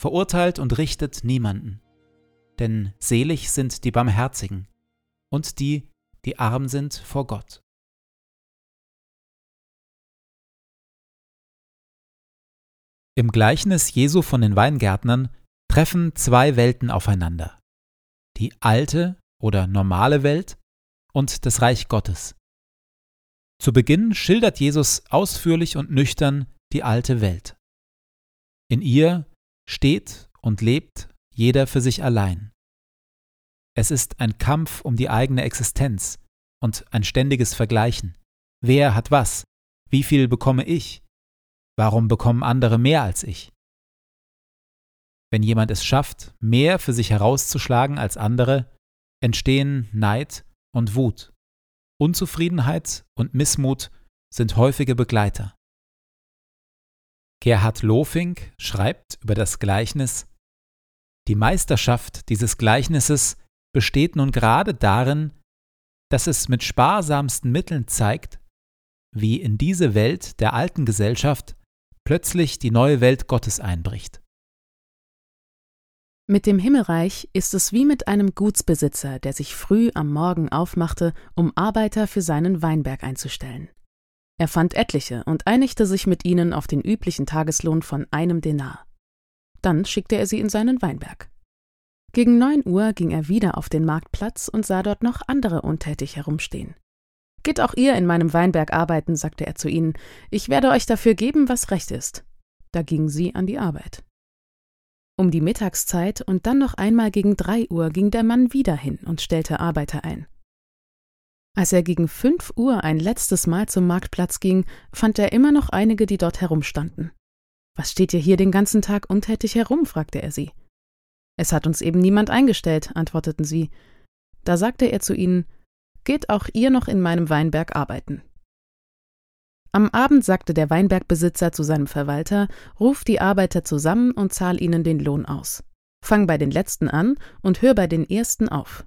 verurteilt und richtet niemanden. Denn selig sind die Barmherzigen und die, die arm sind vor Gott. Im Gleichnis Jesu von den Weingärtnern treffen zwei Welten aufeinander. Die alte oder normale Welt und das Reich Gottes. Zu Beginn schildert Jesus ausführlich und nüchtern die alte Welt. In ihr steht und lebt jeder für sich allein. Es ist ein Kampf um die eigene Existenz und ein ständiges Vergleichen. Wer hat was? Wie viel bekomme ich? Warum bekommen andere mehr als ich? Wenn jemand es schafft, mehr für sich herauszuschlagen als andere, entstehen Neid und Wut. Unzufriedenheit und Missmut sind häufige Begleiter. Gerhard Lofink schreibt über das Gleichnis Die Meisterschaft dieses Gleichnisses besteht nun gerade darin, dass es mit sparsamsten Mitteln zeigt, wie in diese Welt der alten Gesellschaft plötzlich die neue Welt Gottes einbricht. Mit dem Himmelreich ist es wie mit einem Gutsbesitzer, der sich früh am Morgen aufmachte, um Arbeiter für seinen Weinberg einzustellen. Er fand etliche und einigte sich mit ihnen auf den üblichen Tageslohn von einem Denar. Dann schickte er sie in seinen Weinberg. Gegen neun Uhr ging er wieder auf den Marktplatz und sah dort noch andere untätig herumstehen. Geht auch ihr in meinem Weinberg arbeiten, sagte er zu ihnen, ich werde euch dafür geben, was recht ist. Da gingen sie an die Arbeit. Um die Mittagszeit und dann noch einmal gegen drei Uhr ging der Mann wieder hin und stellte Arbeiter ein. Als er gegen fünf Uhr ein letztes Mal zum Marktplatz ging, fand er immer noch einige, die dort herumstanden. Was steht ihr hier den ganzen Tag untätig herum? fragte er sie. Es hat uns eben niemand eingestellt, antworteten sie. Da sagte er zu ihnen Geht auch ihr noch in meinem Weinberg arbeiten. Am Abend sagte der Weinbergbesitzer zu seinem Verwalter Ruf die Arbeiter zusammen und zahl ihnen den Lohn aus. Fang bei den letzten an und hör bei den ersten auf.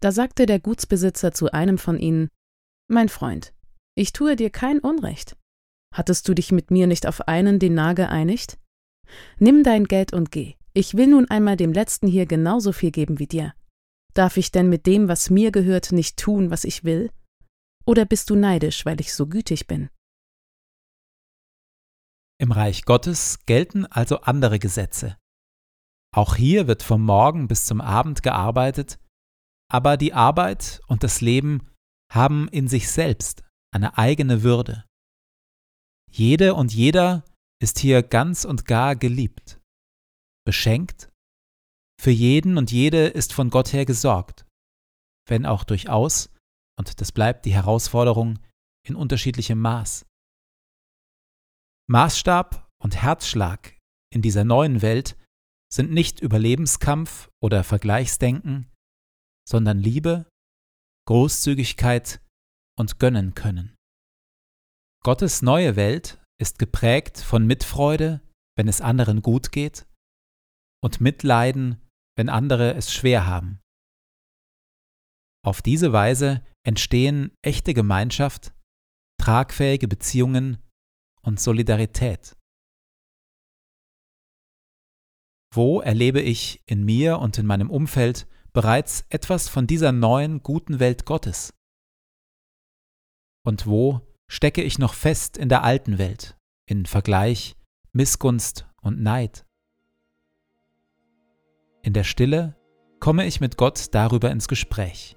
Da sagte der Gutsbesitzer zu einem von ihnen Mein Freund, ich tue dir kein Unrecht. Hattest du dich mit mir nicht auf einen Denar geeinigt? Nimm dein Geld und geh. Ich will nun einmal dem Letzten hier genauso viel geben wie dir. Darf ich denn mit dem, was mir gehört, nicht tun, was ich will? Oder bist du neidisch, weil ich so gütig bin? Im Reich Gottes gelten also andere Gesetze. Auch hier wird vom Morgen bis zum Abend gearbeitet, aber die Arbeit und das Leben haben in sich selbst eine eigene Würde. Jede und jeder ist hier ganz und gar geliebt, beschenkt, für jeden und jede ist von Gott her gesorgt, wenn auch durchaus, und das bleibt die Herausforderung, in unterschiedlichem Maß. Maßstab und Herzschlag in dieser neuen Welt sind nicht Überlebenskampf oder Vergleichsdenken, sondern Liebe, Großzügigkeit und Gönnen können. Gottes neue Welt ist geprägt von Mitfreude, wenn es anderen gut geht, und Mitleiden, wenn andere es schwer haben. Auf diese Weise entstehen echte Gemeinschaft, tragfähige Beziehungen und Solidarität. Wo erlebe ich in mir und in meinem Umfeld bereits etwas von dieser neuen guten Welt Gottes? Und wo stecke ich noch fest in der alten Welt, in Vergleich, Missgunst und Neid? In der Stille komme ich mit Gott darüber ins Gespräch.